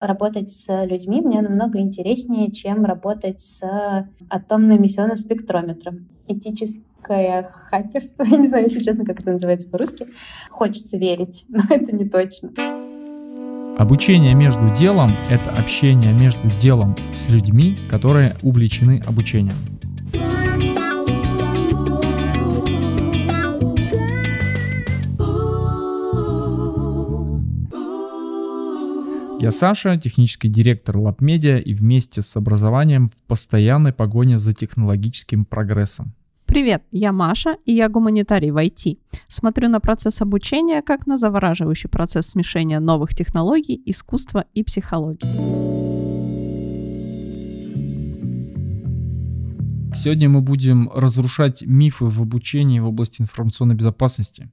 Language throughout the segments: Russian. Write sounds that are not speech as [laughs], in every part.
работать с людьми мне намного интереснее, чем работать с атомно-эмиссионным спектрометром. Этическое хакерство, [laughs] я не знаю, если честно, как это называется по-русски. Хочется верить, [laughs] но это не точно. Обучение между делом — это общение между делом с людьми, которые увлечены обучением. Я Саша, технический директор LabMedia и вместе с образованием в постоянной погоне за технологическим прогрессом. Привет, я Маша, и я гуманитарий в IT. Смотрю на процесс обучения как на завораживающий процесс смешения новых технологий, искусства и психологии. Сегодня мы будем разрушать мифы в обучении в области информационной безопасности.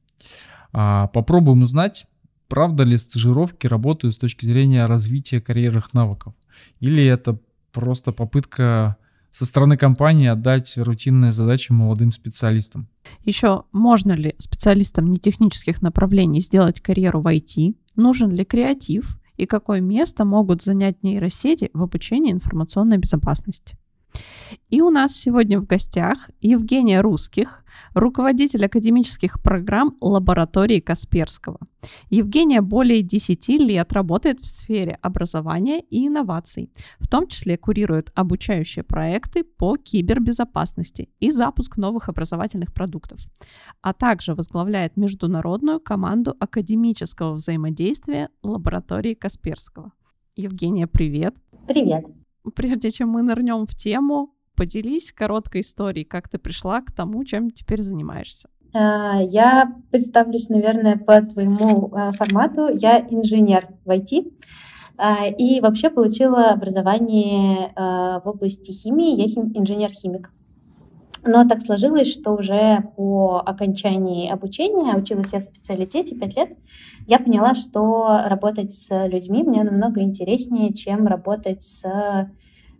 А, попробуем узнать, правда ли стажировки работают с точки зрения развития карьерных навыков? Или это просто попытка со стороны компании отдать рутинные задачи молодым специалистам? Еще можно ли специалистам нетехнических направлений сделать карьеру в IT? Нужен ли креатив? И какое место могут занять нейросети в обучении информационной безопасности? И у нас сегодня в гостях Евгения Русских, руководитель академических программ лаборатории Касперского. Евгения более 10 лет работает в сфере образования и инноваций, в том числе курирует обучающие проекты по кибербезопасности и запуск новых образовательных продуктов, а также возглавляет международную команду академического взаимодействия лаборатории Касперского. Евгения, привет! Привет! Прежде чем мы нырнем в тему, поделись короткой историей, как ты пришла к тому, чем теперь занимаешься. А, я представлюсь, наверное, по твоему а, формату. Я инженер в IT. А, и вообще получила образование в области химии. Я хим, инженер-химик. Но так сложилось, что уже по окончании обучения, училась я в специалитете 5 лет, я поняла, что работать с людьми мне намного интереснее, чем работать с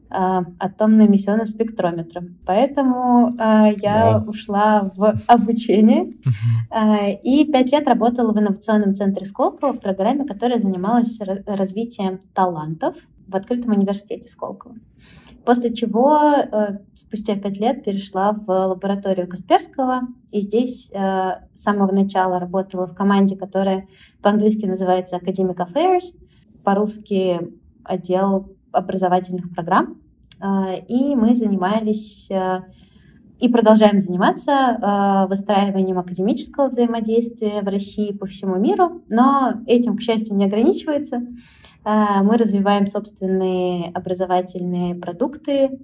а, атомно-эмиссионным спектрометром. Поэтому а, я wow. ушла в [laughs] обучение а, и пять лет работала в инновационном центре Сколково в программе, которая занималась развитием талантов в открытом университете Сколково. После чего спустя пять лет перешла в лабораторию Касперского, и здесь с самого начала работала в команде, которая по-английски называется Academic Affairs, по-русски отдел образовательных программ. А, и мы занимались а, и продолжаем заниматься а, выстраиванием академического взаимодействия в России по всему миру, но этим, к счастью, не ограничивается. Мы развиваем собственные образовательные продукты.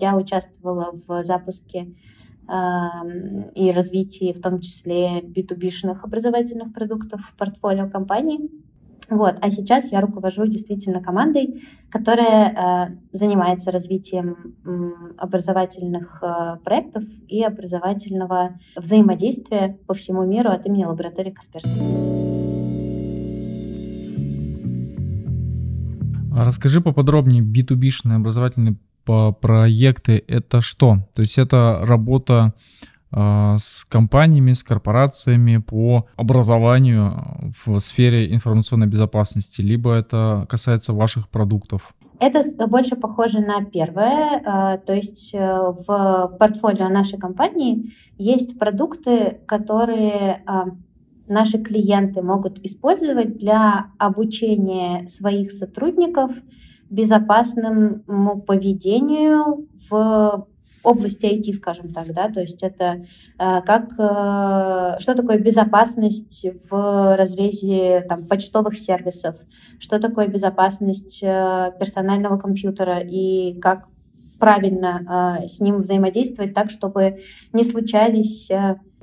Я участвовала в запуске и развитии, в том числе B2B-шных образовательных продуктов в портфолио компании. Вот. А сейчас я руковожу действительно командой, которая занимается развитием образовательных проектов и образовательного взаимодействия по всему миру от имени лаборатории Касперского. Расскажи поподробнее, B2B-шные образовательные проекты — это что? То есть это работа а, с компаниями, с корпорациями по образованию в сфере информационной безопасности, либо это касается ваших продуктов? Это больше похоже на первое, а, то есть э, в портфолио нашей компании есть продукты, которые а, наши клиенты могут использовать для обучения своих сотрудников безопасному поведению в области IT, скажем так, да, то есть это э, как, э, что такое безопасность в разрезе там, почтовых сервисов, что такое безопасность э, персонального компьютера и как правильно с ним взаимодействовать так, чтобы не случались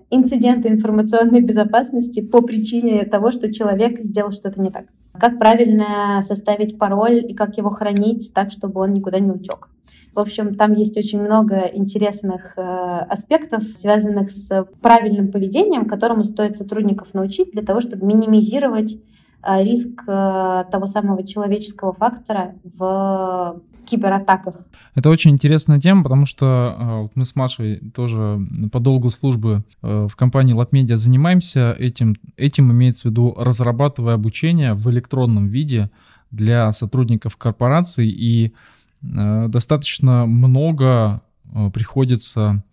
инциденты информационной безопасности по причине того, что человек сделал что-то не так. Как правильно составить пароль и как его хранить так, чтобы он никуда не утек. В общем, там есть очень много интересных э, аспектов, связанных с правильным поведением, которому стоит сотрудников научить для того, чтобы минимизировать риск э, того самого человеческого фактора в кибератаках. Это очень интересная тема, потому что э, вот мы с Машей тоже по долгу службы э, в компании LabMedia занимаемся этим. Этим имеется в виду разрабатывая обучение в электронном виде для сотрудников корпораций, и э, достаточно много э, приходится,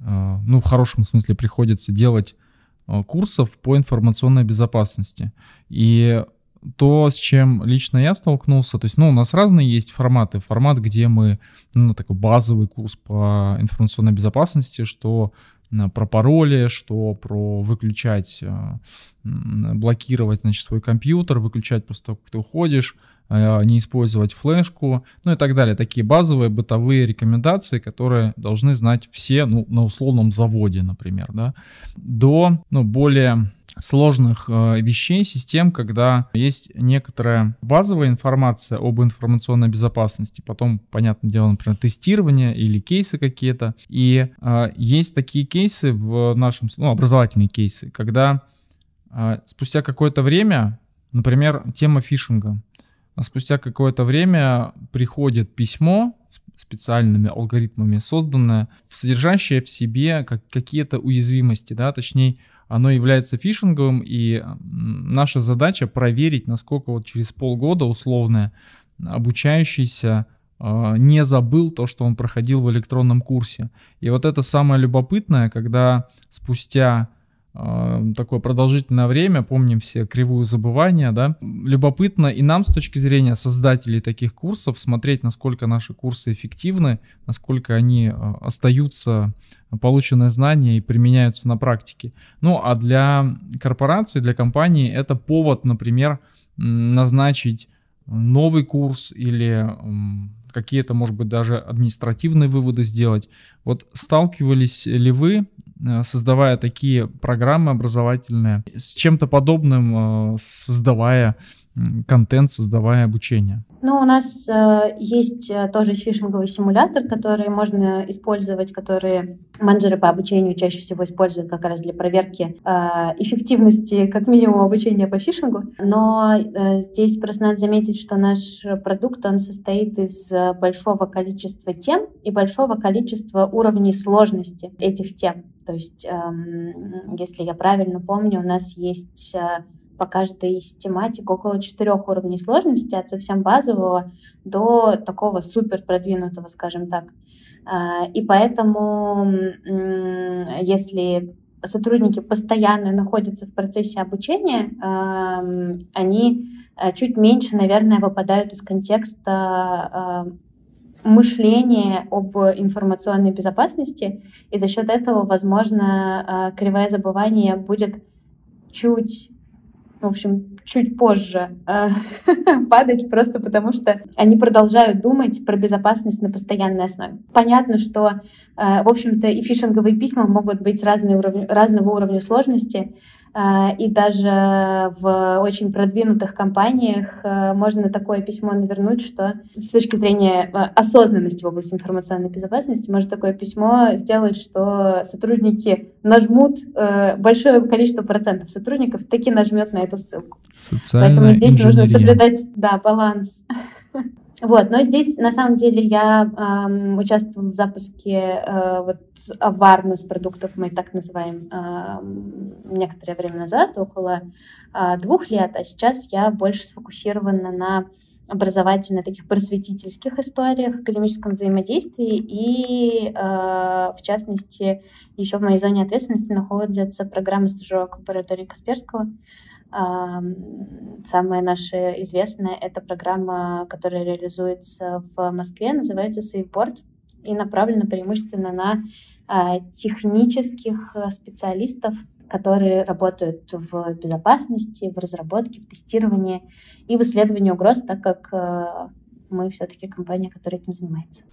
э, ну, в хорошем смысле приходится делать э, курсов по информационной безопасности. И то, с чем лично я столкнулся, то есть, ну, у нас разные есть форматы. Формат, где мы, ну, такой базовый курс по информационной безопасности, что э, про пароли, что про выключать, э, блокировать, значит, свой компьютер, выключать после того, как ты уходишь, э, не использовать флешку, ну и так далее. Такие базовые бытовые рекомендации, которые должны знать все, ну, на условном заводе, например, да, до, ну, более сложных э, вещей, систем, когда есть некоторая базовая информация об информационной безопасности, потом, понятное дело, например, тестирование или кейсы какие-то. И э, есть такие кейсы в нашем, ну, образовательные кейсы, когда э, спустя какое-то время, например, тема фишинга, а спустя какое-то время приходит письмо специальными алгоритмами созданное, содержащее в себе как, какие-то уязвимости, да, точнее, оно является фишинговым, и наша задача проверить, насколько вот через полгода условно обучающийся э, не забыл то, что он проходил в электронном курсе. И вот это самое любопытное, когда спустя такое продолжительное время, помним все кривую забывания, да, любопытно и нам с точки зрения создателей таких курсов смотреть, насколько наши курсы эффективны, насколько они э, остаются полученные знания и применяются на практике. Ну а для корпорации, для компании это повод, например, назначить новый курс или какие-то, может быть, даже административные выводы сделать. Вот сталкивались ли вы, э, создавая такие программы образовательные, с чем-то подобным, э, создавая контент, создавая обучение? Ну, у нас э, есть э, тоже фишинговый симулятор, который можно использовать, который менеджеры по обучению чаще всего используют как раз для проверки э, эффективности, как минимум, обучения по фишингу. Но э, здесь просто надо заметить, что наш продукт, он состоит из большого количества тем и большого количества уровней сложности этих тем. То есть, э, если я правильно помню, у нас есть... Э, по каждой из тематик около четырех уровней сложности, от совсем базового до такого супер продвинутого, скажем так. А, и поэтому, если сотрудники постоянно находятся в процессе обучения, они а, чуть меньше, наверное, выпадают из контекста а, мышления об информационной безопасности, и за счет этого, возможно, кривое забывание будет чуть в общем, чуть позже э, [laughs] падать, просто потому что они продолжают думать про безопасность на постоянной основе. Понятно, что, э, в общем-то, и фишинговые письма могут быть разного уровня сложности, и даже в очень продвинутых компаниях а, можно такое письмо навернуть, что с точки зрения а, осознанности в области информационной безопасности может такое письмо сделать, что сотрудники нажмут, большое количество процентов сотрудников таки нажмет на эту ссылку. Социальная Поэтому здесь инженерия. нужно соблюдать да, баланс. [laughs] Вот, но здесь на самом деле я эм, участвовала в запуске э, вот awareness продуктов, мы так называем, э, некоторое время назад, около э, двух лет, а сейчас я больше сфокусирована на образовательно таких просветительских историях, академическом взаимодействии и, э, в частности, еще в моей зоне ответственности находятся программы стажировок лаборатории Касперского, Самая наша известная — это программа, которая реализуется в Москве, называется SafeBoard и направлена преимущественно на а, технических э, специалистов, которые работают в безопасности, в разработке, в тестировании и в исследовании угроз, так как э, мы все-таки компания, которая этим занимается.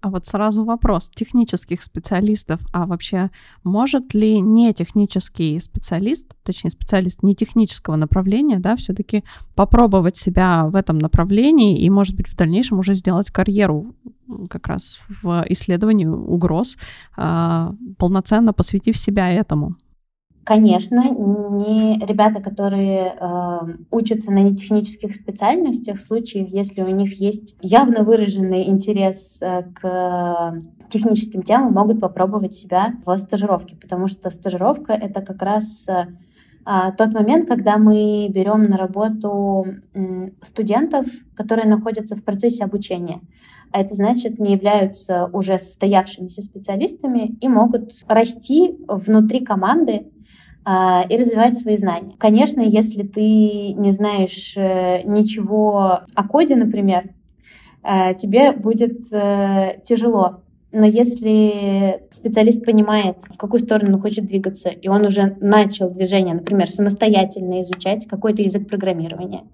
А вот сразу вопрос технических специалистов. А вообще может ли не технический специалист, точнее специалист не технического направления, да, все-таки попробовать себя в этом направлении и, может быть, в дальнейшем уже сделать карьеру как раз в исследовании угроз, а, полноценно посвятив себя этому? Конечно, не ребята, которые э, учатся на нетехнических специальностях, в случае, если у них есть явно выраженный интерес э, к техническим темам, могут попробовать себя в стажировке, потому что стажировка это как раз э, а, тот момент, когда мы берем на работу студентов, которые находятся в процессе обучения. А это значит, не являются уже состоявшимися специалистами и могут расти внутри команды а, и развивать свои знания. Конечно, если ты не знаешь э, ничего о коде, например, э, тебе будет э, тяжело но если специалист понимает, в какую сторону он хочет двигаться, и он уже начал движение, например, самостоятельно изучать какой-то язык программирования,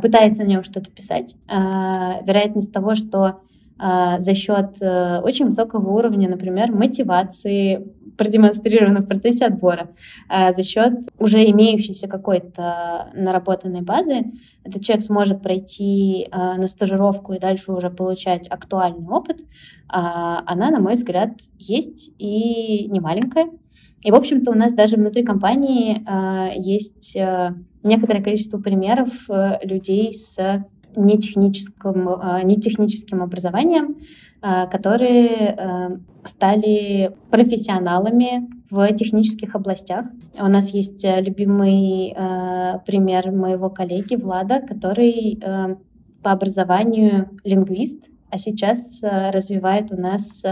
пытается на нем что-то писать, а, вероятность того, что а, за счет э, очень высокого уровня, например, мотивации, продемонстрировано в процессе отбора, за счет уже имеющейся какой-то наработанной базы, этот человек сможет пройти на стажировку и дальше уже получать актуальный опыт, она, на мой взгляд, есть и не маленькая. И, в общем-то, у нас даже внутри компании есть некоторое количество примеров э, людей с нетехническим, э, нетехническим образованием, э, которые стали профессионалами в технических областях. У нас есть любимый пример моего коллеги Влада, который по образованию лингвист, а сейчас развивает у нас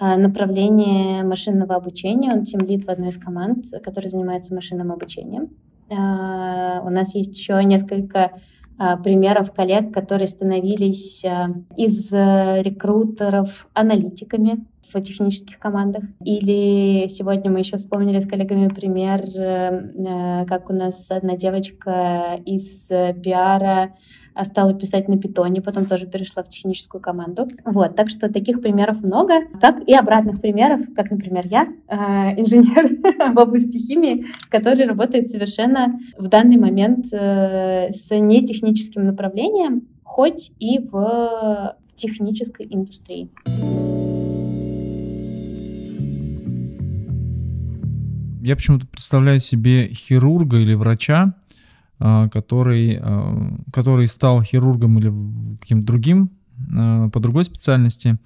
направление машинного обучения. Он тимлид в одной из команд, которая занимается машинным обучением. А, у нас есть еще несколько а, примеров коллег, которые становились а, из э, рекрутеров аналитиками в технических командах. Или сегодня мы еще вспомнили с коллегами пример, э, э, как у нас одна девочка из пиара а стала писать на питоне, потом тоже перешла в техническую команду. Вот, так что таких примеров много, как и обратных примеров, как, например, я, э, [laughs] инженер в области химии, который работает совершенно в данный момент э, с нетехническим направлением, хоть и в технической индустрии. Я почему-то представляю себе хирурга или врача, а, который, а, который стал хирургом или каким-то другим, а, по другой специальности,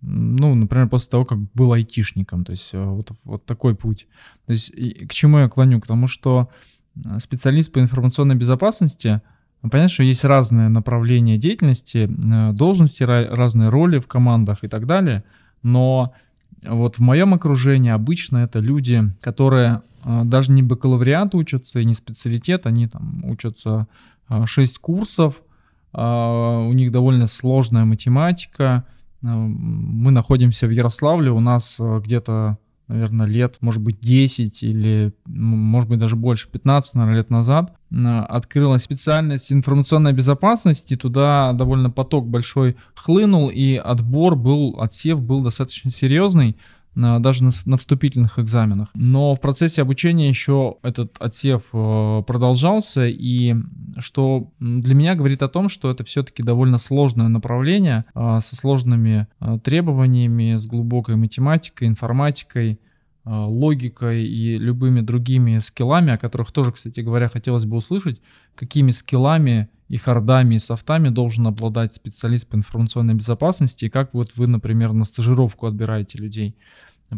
ну, например, после того, как был айтишником, то есть вот, вот такой путь. То есть к чему я клоню? К тому, что специалист по информационной безопасности, понятно, что есть разные направления деятельности, должности, разные роли в командах и так далее, но вот в моем окружении обычно это люди, которые а, даже не бакалавриат учатся и не специалитет, они там учатся 6 а, курсов, а, у них довольно сложная математика. Мы находимся в Ярославле, у нас где-то, наверное, лет, может быть, 10 или, может быть, даже больше, 15, наверное, лет назад открылась специальность информационной безопасности, туда довольно поток большой хлынул, и отбор был, отсев был достаточно серьезный даже на, на вступительных экзаменах. Но в процессе обучения еще этот отсев э, продолжался, и что для меня говорит о том, что это все-таки довольно сложное направление э, со сложными э, требованиями, с глубокой математикой, информатикой, логикой и любыми другими скиллами, о которых тоже, кстати говоря, хотелось бы услышать, какими скиллами и хардами, и софтами должен обладать специалист по информационной безопасности, и как вот вы, например, на стажировку отбираете людей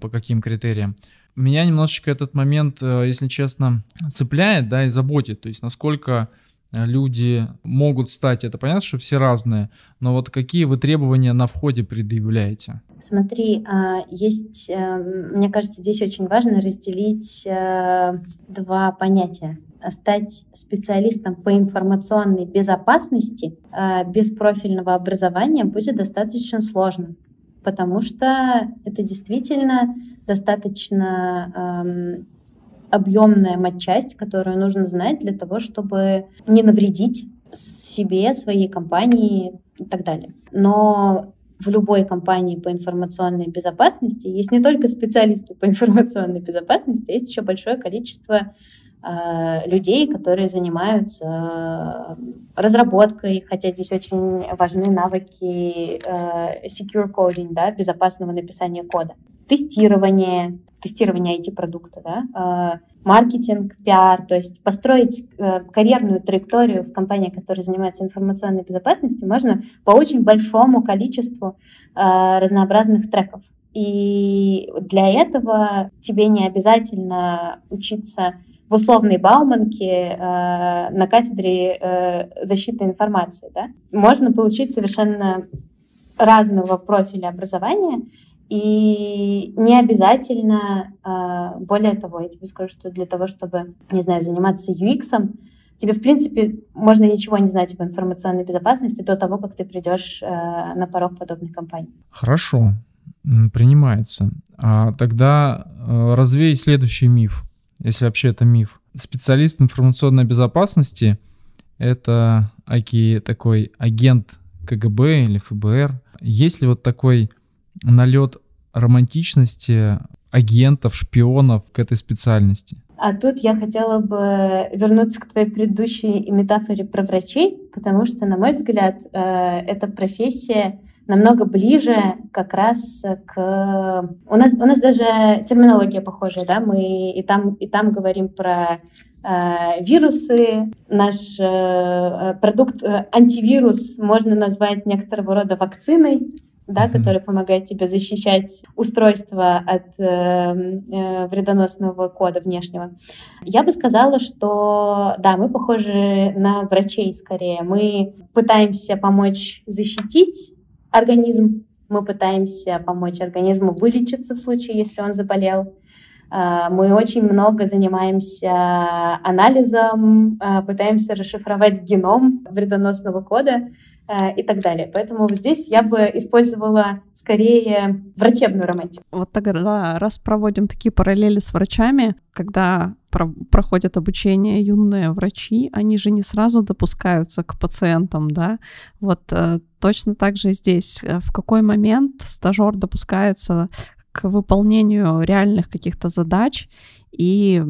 по каким критериям. Меня немножечко этот момент, э, если честно, цепляет, да, и заботит, то есть насколько э, люди могут стать, это понятно, что все разные, но вот какие вы требования на входе предъявляете? Смотри, а, есть, э, мне кажется, здесь очень важно разделить два понятия. Стать специалистом по информационной безопасности без профильного образования будет достаточно сложно потому что это действительно достаточно эм, объемная матчасть, которую нужно знать для того, чтобы не навредить себе, своей компании и так далее. Но в любой компании по информационной безопасности есть не только специалисты по [laughs] информационной безопасности, есть еще большое количество Э, людей, которые занимаются э, разработкой, хотя здесь очень важны навыки э, secure coding, да, безопасного написания кода, тестирование, тестирование IT-продукта, да, маркетинг, пиар, то есть построить карьерную траекторию в компании, которая занимается информационной безопасностью, можно по очень большому количеству разнообразных треков. И для этого тебе не обязательно учиться в условной Бауманке на кафедре защиты информации. Да? Можно получить совершенно разного профиля образования, и не обязательно, более того, я тебе скажу, что для того, чтобы, не знаю, заниматься UX, тебе, в принципе, можно ничего не знать об информационной безопасности до того, как ты придешь э, на порог подобной компании. Хорошо, принимается. А тогда э, развей следующий миф, если вообще это миф. Специалист информационной безопасности — это аки такой агент КГБ или ФБР. Есть ли вот такой налет романтичности агентов, шпионов к этой специальности? А тут я хотела бы вернуться к твоей предыдущей метафоре про врачей, потому что, на мой взгляд, э, эта профессия намного ближе как раз к... У нас, у нас даже терминология похожая, да, мы и там, и там говорим про э, вирусы. Наш э, продукт э, антивирус можно назвать некоторого рода вакциной, да, mm-hmm. который помогает тебе защищать устройство от э, э, вредоносного кода внешнего. Я бы сказала, что да, мы похожи на врачей скорее. Мы пытаемся помочь защитить организм, мы пытаемся помочь организму вылечиться в случае, если он заболел. Э, мы очень много занимаемся анализом, э, пытаемся расшифровать геном вредоносного кода и так далее. Поэтому здесь я бы использовала скорее врачебную романтику. Вот тогда, раз проводим такие параллели с врачами, когда про проходят обучение юные врачи, они же не сразу допускаются к пациентам, да? Вот э, точно так же здесь. Э, в какой момент стажер допускается к выполнению реальных каких-то задач? И,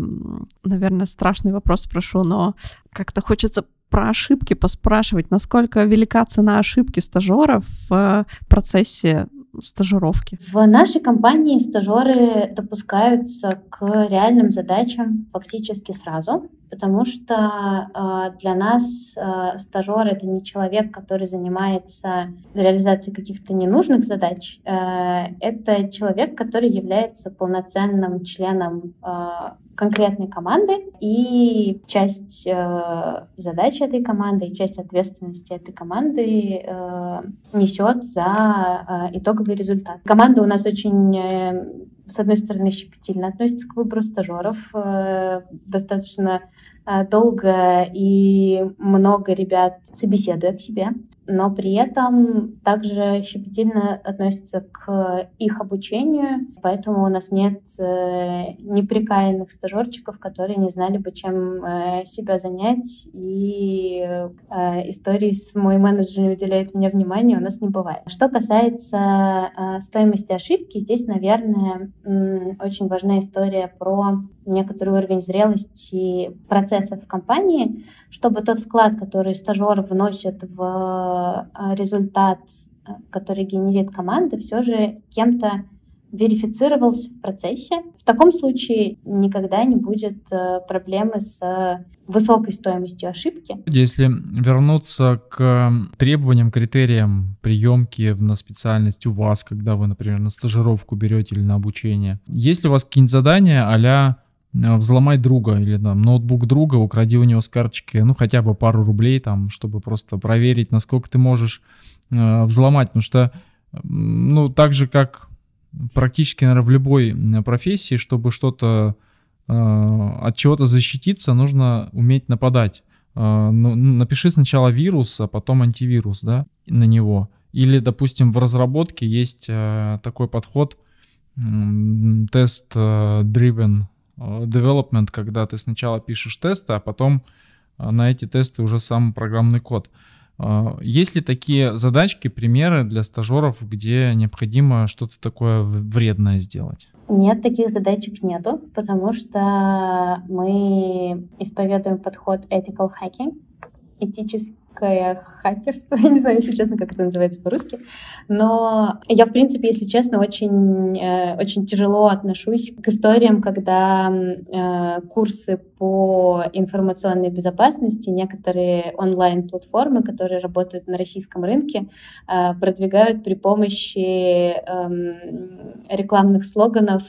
наверное, страшный вопрос спрошу, но как-то хочется про ошибки поспрашивать, насколько велика цена ошибки стажеров в процессе стажировки? В нашей компании стажеры допускаются к реальным задачам фактически сразу, потому что э, для нас э, стажер это не человек, который занимается реализацией каких-то ненужных задач, э, это человек, который является полноценным членом конкретной команды, и часть э, задачи этой команды и часть ответственности этой команды э, несет за э, итоговый результат. Команда у нас очень э, с одной стороны, щепетильно относится к выбору стажеров. Э, достаточно долго и много ребят собеседуя к себе но при этом также щепетильно относятся к их обучению, поэтому у нас нет э, неприкаянных стажерчиков, которые не знали бы, чем э, себя занять, и э, истории с «мой менеджер не уделяет мне внимания» у нас не бывает. Что касается э, стоимости ошибки, здесь, наверное, э, очень важна история про некоторый уровень зрелости процессов в компании, чтобы тот вклад, который стажер вносит в э, результат, э, который генерит команда, все же кем-то верифицировался в процессе. В таком случае никогда не будет э, проблемы с высокой стоимостью ошибки. Если вернуться к требованиям, критериям приемки на специальность у вас, когда вы, например, на стажировку берете или на обучение, есть ли у вас какие-нибудь задания а взломай друга или там ноутбук друга, укради у него с карточки, ну, хотя бы пару рублей там, чтобы просто проверить, насколько ты можешь э, взломать, потому что, ну, так же, как практически, наверное, в любой профессии, чтобы что-то э, от чего-то защититься, нужно уметь нападать. Э, ну, напиши сначала вирус, а потом антивирус, да, на него. Или, допустим, в разработке есть э, такой подход, тест-driven Э, development, когда ты сначала пишешь тесты, а потом э, на эти тесты уже сам программный код. Э, есть ли такие задачки, примеры для стажеров, где необходимо что-то такое вредное сделать? Нет, таких задачек нету, потому что мы исповедуем подход ethical hacking, этический легкое хакерство, [laughs] я не знаю, если честно, как это называется по-русски, но я, в принципе, если честно, очень, э, очень тяжело отношусь к историям, когда э, курсы по информационной безопасности, некоторые онлайн-платформы, которые работают на российском рынке, э, продвигают при помощи эм, рекламных слоганов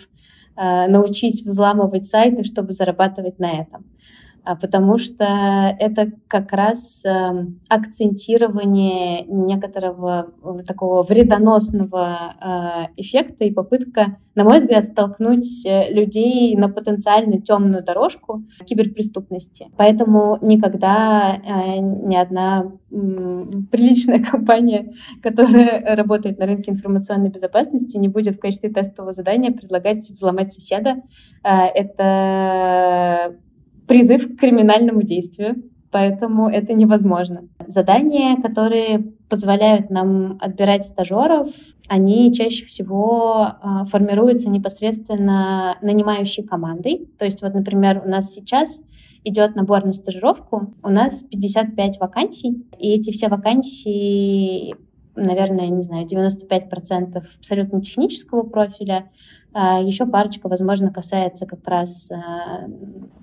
научись взламывать сайты, чтобы зарабатывать на этом. А, потому что это как раз эм, акцентирование некоторого э, такого вредоносного э, эффекта и попытка, на мой взгляд, столкнуть э, людей на потенциально темную дорожку киберпреступности. Поэтому никогда ни одна приличная [laughs] компания, которая работает на рынке информационной безопасности, не будет в качестве тестового задания предлагать взломать соседа. Это призыв к криминальному действию, поэтому это невозможно. Задания, которые позволяют нам отбирать стажеров, они чаще всего э, формируются непосредственно нанимающей командой. То есть вот, например, у нас сейчас идет набор на стажировку, у нас 55 вакансий, и эти все вакансии наверное, не знаю, 95% абсолютно технического профиля, а, Еще парочка, возможно, касается как раз а,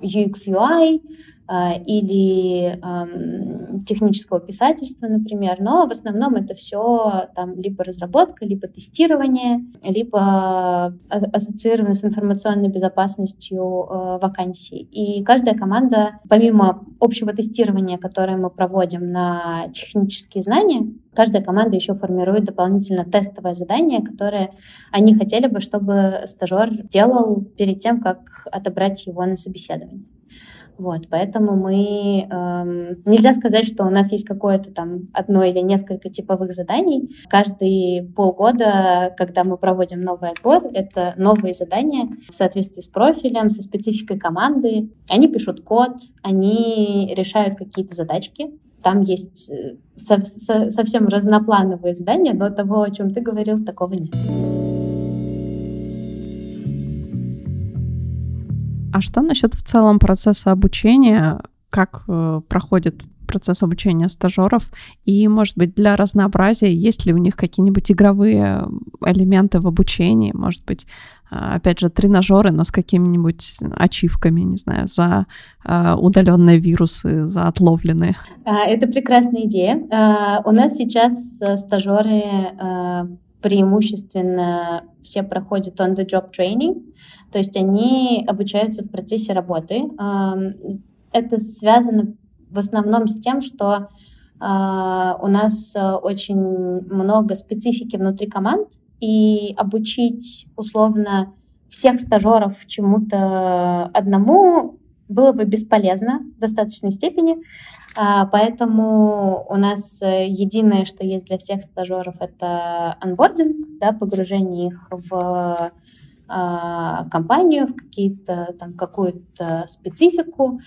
UX, UI, а, или технического писательства, например, но в основном это все там либо разработка, либо тестирование, либо ассоциировано с информационной безопасностью э, вакансий. И каждая команда, помимо общего тестирования, которое мы проводим на технические знания, каждая команда еще формирует дополнительно тестовое задание, которое они хотели бы, чтобы стажер делал перед тем, как отобрать его на собеседование. Вот, поэтому мы... Эм, нельзя сказать, что у нас есть какое-то там одно или несколько типовых заданий. Каждые полгода, когда мы проводим новый отбор, это новые задания в соответствии с профилем, со спецификой команды. Они пишут код, они решают какие-то задачки. Там есть э, со- со- совсем разноплановые задания, но того, о чем ты говорил, такого нет. А что насчет в целом процесса обучения? Как э, проходит процесс обучения стажеров? И, может быть, для разнообразия, есть ли у них какие-нибудь игровые элементы в обучении? Может быть, э, опять же, тренажеры, но с какими-нибудь ачивками, не знаю, за э, удаленные вирусы, за отловленные? А, это прекрасная идея. А, у нас сейчас э, стажеры э, преимущественно все проходят on-the-job training, то есть они обучаются в процессе работы. Это связано в основном с тем, что а, у нас э, очень много специфики внутри команд, и обучить условно всех стажеров чему-то одному было бы бесполезно в достаточной степени. А, поэтому у нас э, единое, что есть для всех стажеров, это анбординг, да, погружение их в а, компанию, в какие-то там какую-то специфику.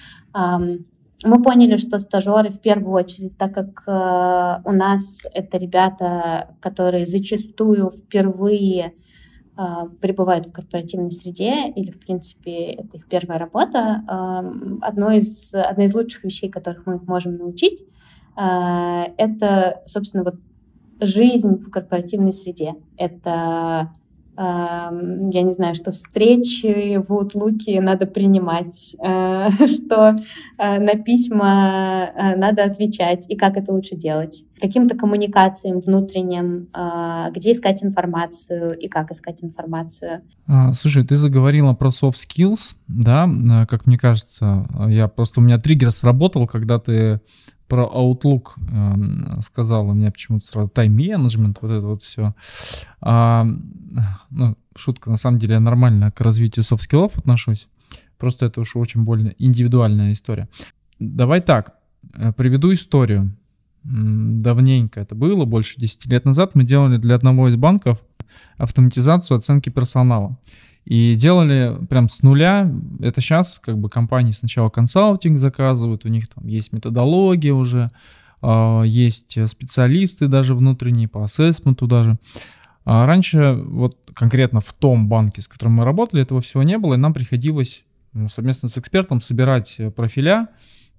Мы поняли, что стажеры в первую очередь, так как э, у нас это ребята, которые зачастую впервые пребывают в корпоративной среде, или, в принципе, это их первая работа, одно из, одна из лучших вещей, которых мы их можем научить, э, это, собственно, вот жизнь в корпоративной среде. Это я не знаю, что встречи в Outlook надо принимать, э, [laughs] что э, на письма э, надо отвечать и как это лучше делать. Каким-то коммуникациям внутренним, где искать информацию и как искать информацию. А, слушай, ты заговорила про soft skills, да, как мне кажется, я просто у меня триггер сработал, когда ты про Outlook э, сказал, у меня почему-то сразу тайм-менеджмент, вот это вот все. А, ну, шутка, на самом деле я нормально к развитию софт-скиллов отношусь. Просто это уж очень больно индивидуальная история. Давай так, э, приведу историю. Давненько это было, больше 10 лет назад мы делали для одного из банков автоматизацию оценки персонала. И делали прям с нуля. Это сейчас как бы компании сначала консалтинг заказывают, у них там есть методология уже, а, есть специалисты даже внутренние по ассессменту даже. А раньше вот конкретно в том банке, с которым мы работали, этого всего не было, и нам приходилось ну, совместно с экспертом собирать профиля,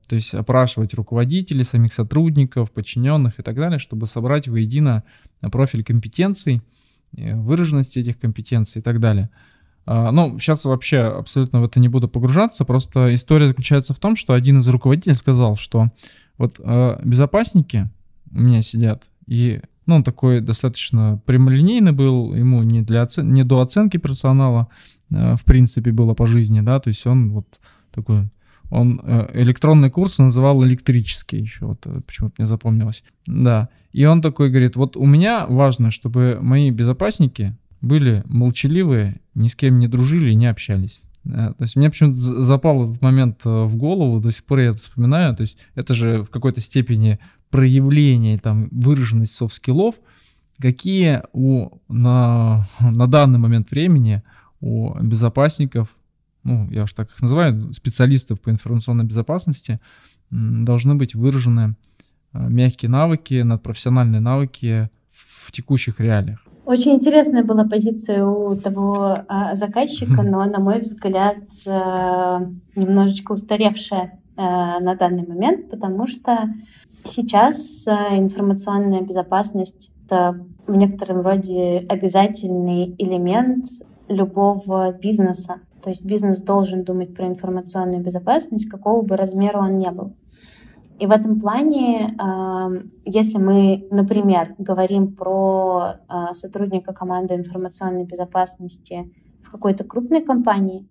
то есть опрашивать руководителей, самих сотрудников, подчиненных и так далее, чтобы собрать воедино профиль компетенций, э, выраженности этих компетенций и так далее. А, ну, сейчас вообще абсолютно в это не буду погружаться, просто история заключается в том, что один из руководителей сказал, что вот э, безопасники у меня сидят, и ну, он такой достаточно прямолинейный был, ему не, для оцен... не до оценки персонала, э, в принципе, было по жизни, да, то есть он вот такой он э, электронный курс называл электрический еще, вот э, почему-то мне запомнилось. Да. И он такой говорит, вот у меня важно, чтобы мои безопасники были молчаливые, ни с кем не дружили и не общались. То есть мне почему-то запал этот момент э, в голову, до сих пор я это вспоминаю. То есть это же в какой-то степени проявление, там, выраженность софт-скиллов, какие у, на, [laughs] на данный момент времени у безопасников, ну, я уж так их называю, специалистов по информационной безопасности, должны быть выражены э, мягкие навыки, надпрофессиональные навыки в текущих реалиях. Очень интересная была позиция у того а, заказчика, но, на мой взгляд, а, немножечко устаревшая а, на данный момент, потому что сейчас а, информационная безопасность это в некотором роде обязательный элемент любого бизнеса. То есть бизнес должен думать про информационную безопасность, какого бы размера он ни был. И в этом плане, если мы, например, говорим про а, сотрудника команды информационной безопасности в какой-то крупной компании,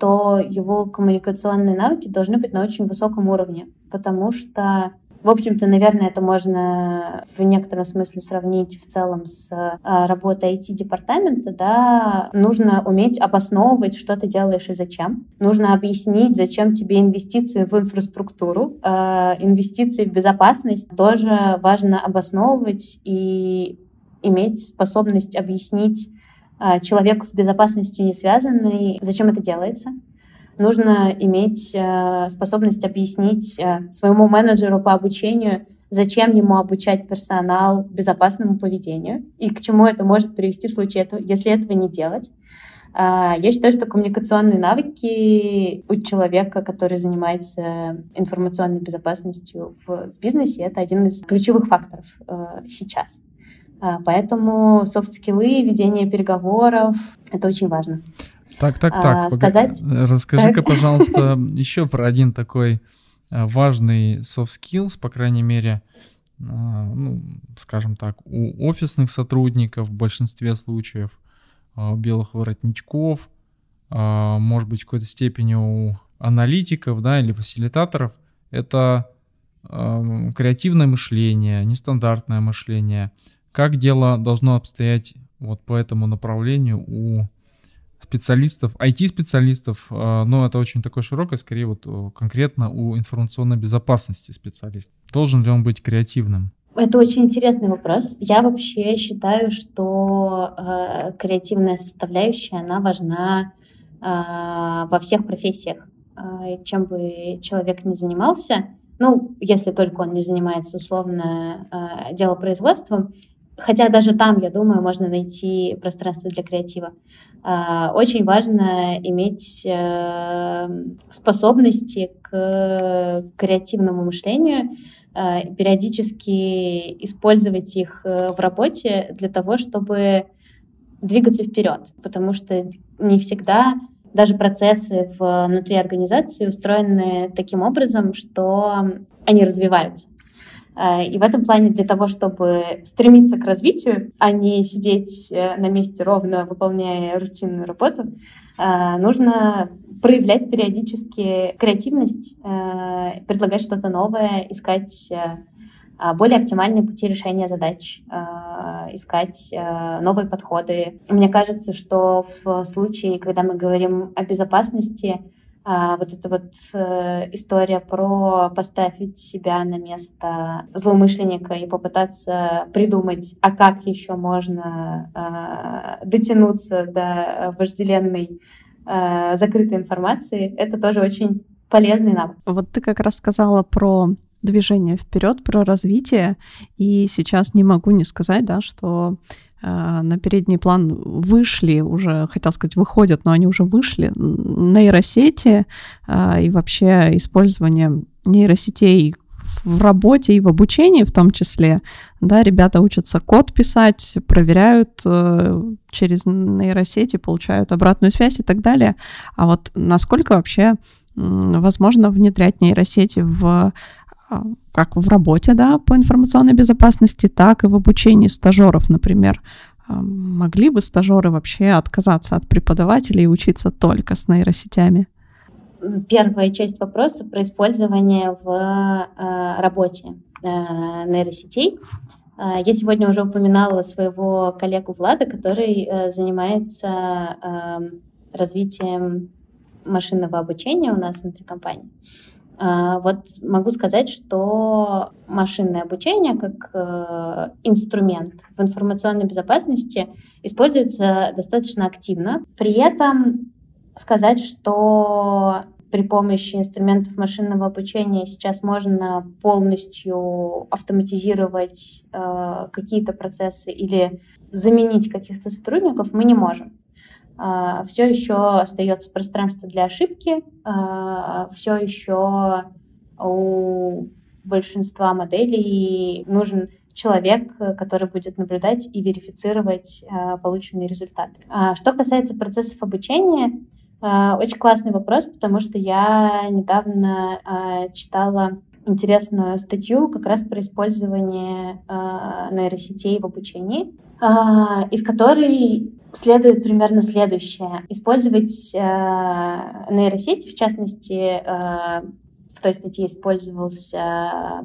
то его коммуникационные навыки должны быть на очень высоком уровне, потому что в общем-то, наверное, это можно в некотором смысле сравнить в целом с а, работой IT-департамента. Да? Нужно уметь обосновывать, что ты делаешь и зачем. Нужно объяснить, зачем тебе инвестиции в инфраструктуру, а, инвестиции в безопасность. Тоже важно обосновывать и иметь способность объяснить а, человеку с безопасностью не связанной, зачем это делается нужно иметь э, способность объяснить э, своему менеджеру по обучению, зачем ему обучать персонал безопасному поведению и к чему это может привести в случае этого, если этого не делать. Э, я считаю, что коммуникационные навыки у человека, который занимается информационной безопасностью в, бизнесе, это один из ключевых факторов сейчас. Поэтому софт-скиллы, ведение переговоров — это очень важно. Так, так, так. А, сказать... Расскажи-ка, пожалуйста, [laughs] еще про один такой а, важный soft skills, по крайней мере, а, ну, скажем так, у офисных сотрудников в большинстве случаев, а, у белых воротничков, может быть, в какой-то степени у аналитиков, да, или фасилитаторов, это креативное мышление, нестандартное мышление. Как дело должно обстоять вот по этому направлению у специалистов, IT-специалистов, а, но это очень такое широкое, скорее вот конкретно у информационной безопасности специалист. Должен ли он быть креативным? Это очень интересный вопрос. Я вообще считаю, что э, креативная составляющая, она важна э, во всех профессиях. Э, чем бы человек ни занимался, ну, если только он не занимается условно э, делопроизводством, Хотя даже там, я думаю, можно найти пространство для креатива. А, очень важно иметь э, способности к креативному мышлению, э, периодически использовать их э, в работе для того, чтобы двигаться вперед, потому что не всегда даже процессы внутри организации устроены таким образом, что они развиваются. Э, и в этом плане для того, чтобы стремиться к развитию, а не сидеть э, на месте ровно, выполняя рутинную работу, э, нужно проявлять периодически креативность, предлагать что-то новое, искать более оптимальные пути решения задач, искать новые подходы. Мне кажется, что в случае, когда мы говорим о безопасности, а, вот эта вот э, история про поставить себя на место злоумышленника и попытаться придумать, а как еще можно э, дотянуться до вожделенной э, закрытой информации, это тоже очень полезный навык. Вот ты как раз сказала про движение вперед, про развитие, и сейчас не могу не сказать, да, что на передний план вышли уже, хотел сказать, выходят, но они уже вышли, нейросети э, и вообще использование нейросетей в работе и в обучении в том числе. Да, ребята учатся код писать, проверяют э, через нейросети, получают обратную связь и так далее. А вот насколько вообще возможно внедрять нейросети в как в работе, да, по информационной безопасности, так и в обучении стажеров, например. А, могли бы стажеры вообще отказаться от преподавателей и учиться только с нейросетями? Первая часть вопроса про использование в э, работе э, нейросетей. Я сегодня уже упоминала своего коллегу Влада, который э, занимается эм, развитием машинного обучения у нас внутри компании. А, вот могу сказать, что машинное обучение как э, инструмент в информационной безопасности используется достаточно активно. При этом сказать, что при помощи инструментов машинного обучения сейчас можно полностью автоматизировать э, какие-то процессы или заменить каких-то сотрудников, мы не можем. А, все еще остается пространство для ошибки, а, все еще у большинства моделей нужен человек, который будет наблюдать и верифицировать а, полученные результаты. Что касается процессов обучения, очень классный вопрос, потому что я недавно читала интересную статью как раз про использование нейросетей в обучении, из которой следует примерно следующее. Использовать э, нейросети, в частности, э, в той статье использовался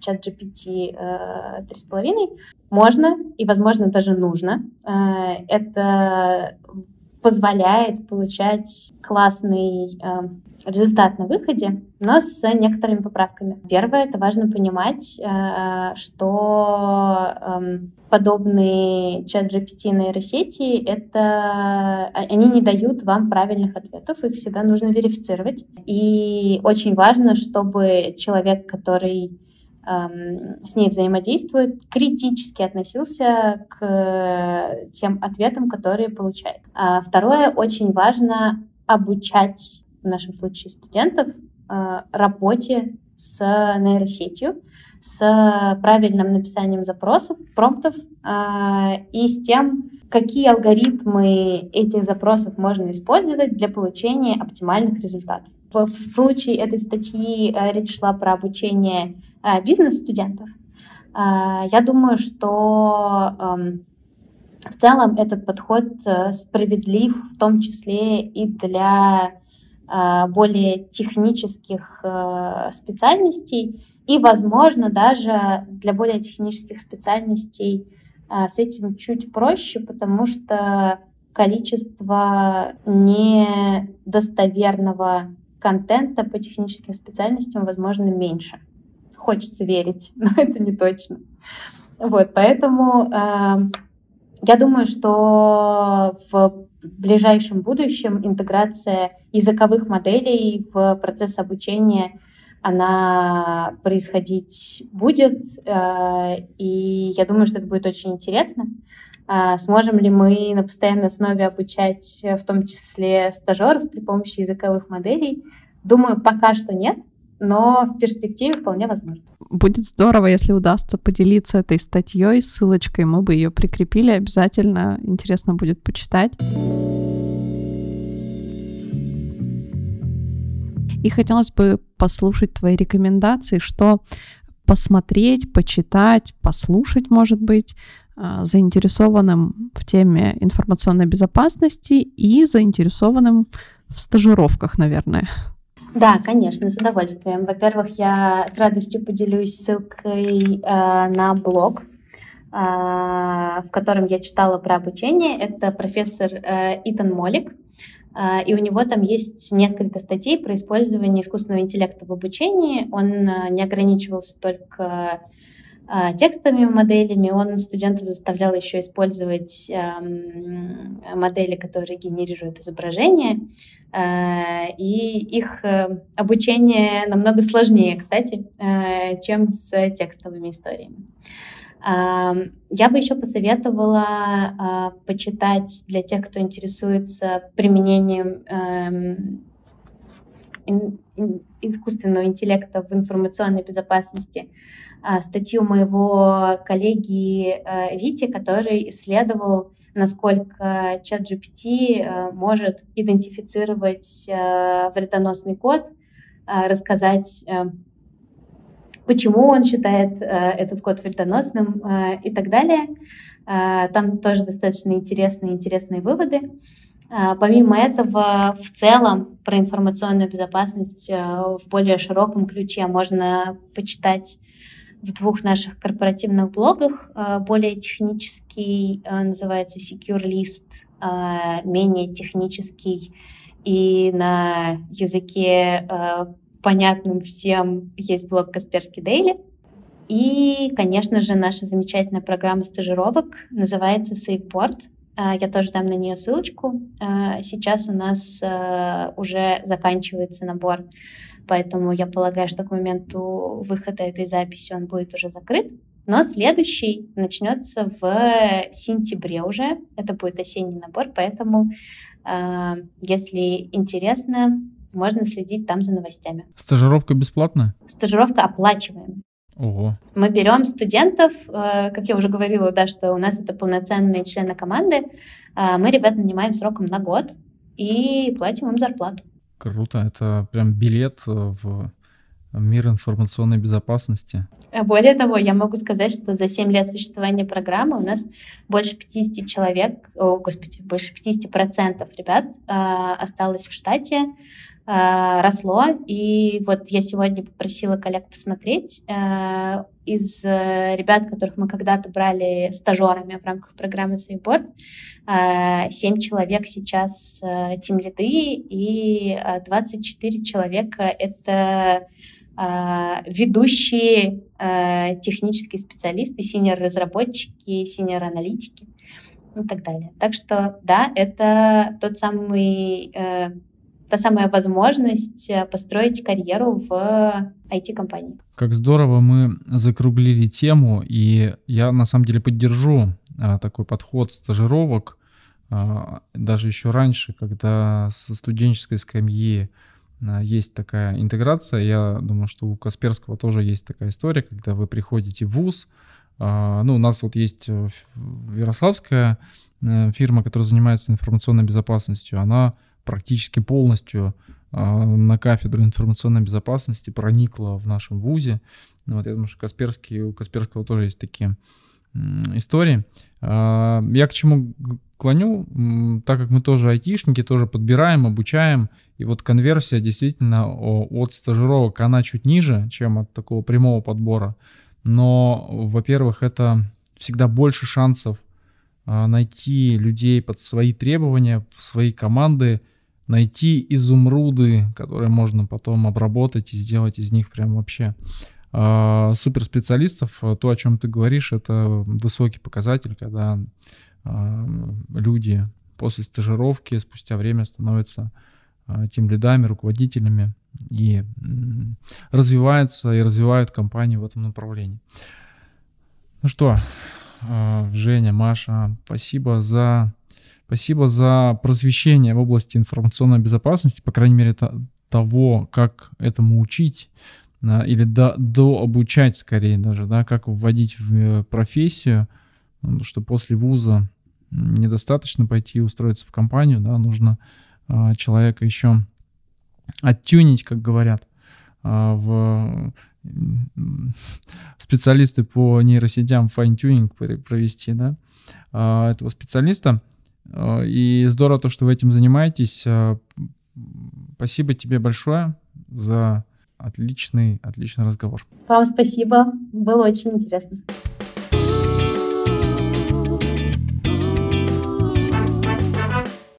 чат GPT э, 3,5, можно и, возможно, даже нужно. Э, это позволяет получать классный э, результат на выходе, но с некоторыми поправками. Первое, это важно понимать, э, что э, подобные чат GPT нейросети, это они не дают вам правильных ответов, их всегда нужно верифицировать. И очень важно, чтобы человек, который с ней взаимодействует, критически относился к тем ответам, которые получает. А второе, очень важно обучать, в нашем случае, студентов а, работе с нейросетью, с правильным написанием запросов, промптов а, и с тем, какие алгоритмы этих запросов можно использовать для получения оптимальных результатов. В, в случае этой статьи э, речь шла про обучение э, бизнес-студентов. Э, я думаю, что эм, в целом этот подход справедлив в том числе и для более технических специальностей и, возможно, даже для более технических специальностей с этим чуть проще, потому что количество недостоверного контента по техническим специальностям, возможно, меньше. Хочется верить, [laughs] но это не точно. Вот, поэтому э, я думаю, что в ближайшем будущем интеграция языковых моделей в процесс обучения она происходить будет, э, и я думаю, что это будет очень интересно. А сможем ли мы на постоянной основе обучать э, в том числе стажеров при помощи языковых моделей? Думаю, пока что нет, но в перспективе вполне возможно. Будет здорово, если удастся поделиться этой статьей, ссылочкой, мы бы ее прикрепили обязательно. Интересно будет почитать. И хотелось бы послушать твои рекомендации, что посмотреть, почитать, послушать, может быть, заинтересованным в теме информационной безопасности и заинтересованным в стажировках, наверное. Да, конечно, с удовольствием. Во-первых, я с радостью поделюсь ссылкой э, на блог, э, в котором я читала про обучение. Это профессор э, Итан Молик. Э, и у него там есть несколько статей про использование искусственного интеллекта в обучении. Он э, не ограничивался только а, текстовыми моделями. Он студентов заставлял еще использовать эм, модели, которые генерируют изображения. Э, и их э, обучение намного сложнее, кстати, э, чем с текстовыми историями. Я бы еще посоветовала почитать для тех, кто интересуется применением эм, искусственного интеллекта в информационной безопасности, а, статью моего коллеги э, Вити, который исследовал, насколько чат GPT э, может идентифицировать э, вредоносный код, рассказать почему он считает этот код вредоносным и так далее. Там тоже достаточно интересные интересные выводы. Помимо этого, в целом про информационную безопасность в более широком ключе можно почитать в двух наших корпоративных блогах. Более технический называется Secure List, менее технический и на языке понятным всем есть блог Касперский Дейли. И, конечно же, наша замечательная программа стажировок называется SafeBoard. Я тоже дам на нее ссылочку. Сейчас у нас уже заканчивается набор, поэтому я полагаю, что к моменту выхода этой записи он будет уже закрыт. Но следующий начнется в сентябре уже. Это будет осенний набор, поэтому а, если интересно, можно следить там за новостями. Стажировка бесплатная? Стажировка оплачиваемая. Ого. Мы берем студентов, э, как я уже говорила, да, что у нас это полноценные члены команды. А, мы ребят нанимаем сроком на год и платим им зарплату. Круто, это прям билет в мир информационной безопасности. А более того, я могу сказать, что за 7 лет существования программы у нас больше 50 человек, о, господи, больше 50 процентов ребят э, осталось в штате, э, росло. И вот я сегодня попросила коллег посмотреть. Э, из э, ребят, которых мы когда-то брали стажерами в рамках программы Сейборд, э, 7 человек сейчас э, тимлиды, и 24 человека — это ведущие технические специалисты, senior разработчики, senior аналитики и так далее. Так что, да, это тот самый, э, та самая возможность э, построить карьеру в IT-компании. Как здорово мы закруглили тему, и я на самом деле поддержу а, такой подход стажировок, даже еще раньше, когда со студенческой скамьи есть такая интеграция. Я думаю, что у Касперского тоже есть такая история, когда вы приходите в ВУЗ. Ну, у нас вот есть э, Ярославская э, фирма, которая занимается информационной безопасностью. Она практически полностью а, на кафедру информационной безопасности проникла в нашем ВУЗе. Вот, я думаю, что Касперский, у Касперского тоже есть такие истории. Я к чему клоню, так как мы тоже айтишники, тоже подбираем, обучаем, и вот конверсия действительно от стажировок, она чуть ниже, чем от такого прямого подбора. Но, во-первых, это всегда больше шансов а, найти людей под свои требования, в свои команды, найти изумруды, которые можно потом обработать и сделать из них прям вообще э, суперспециалистов. То, о чем ты говоришь, это высокий показатель, когда люди после стажировки спустя время становятся тем лидами, руководителями и развиваются и развивают компанию в этом направлении. Ну что, Женя, Маша, спасибо за, спасибо за просвещение в области информационной безопасности, по крайней мере, того, как этому учить или до, до обучать скорее даже, да, как вводить в э, профессию, что после вуза недостаточно пойти устроиться в компанию, да, нужно э, человека еще оттюнить, как говорят, э, в специалисты по нейросетям fine-tuning провести, да, э, этого специалиста. Э, и здорово то, что вы этим занимаетесь. Э, спасибо тебе большое за отличный, отличный разговор. Вам спасибо, было очень интересно.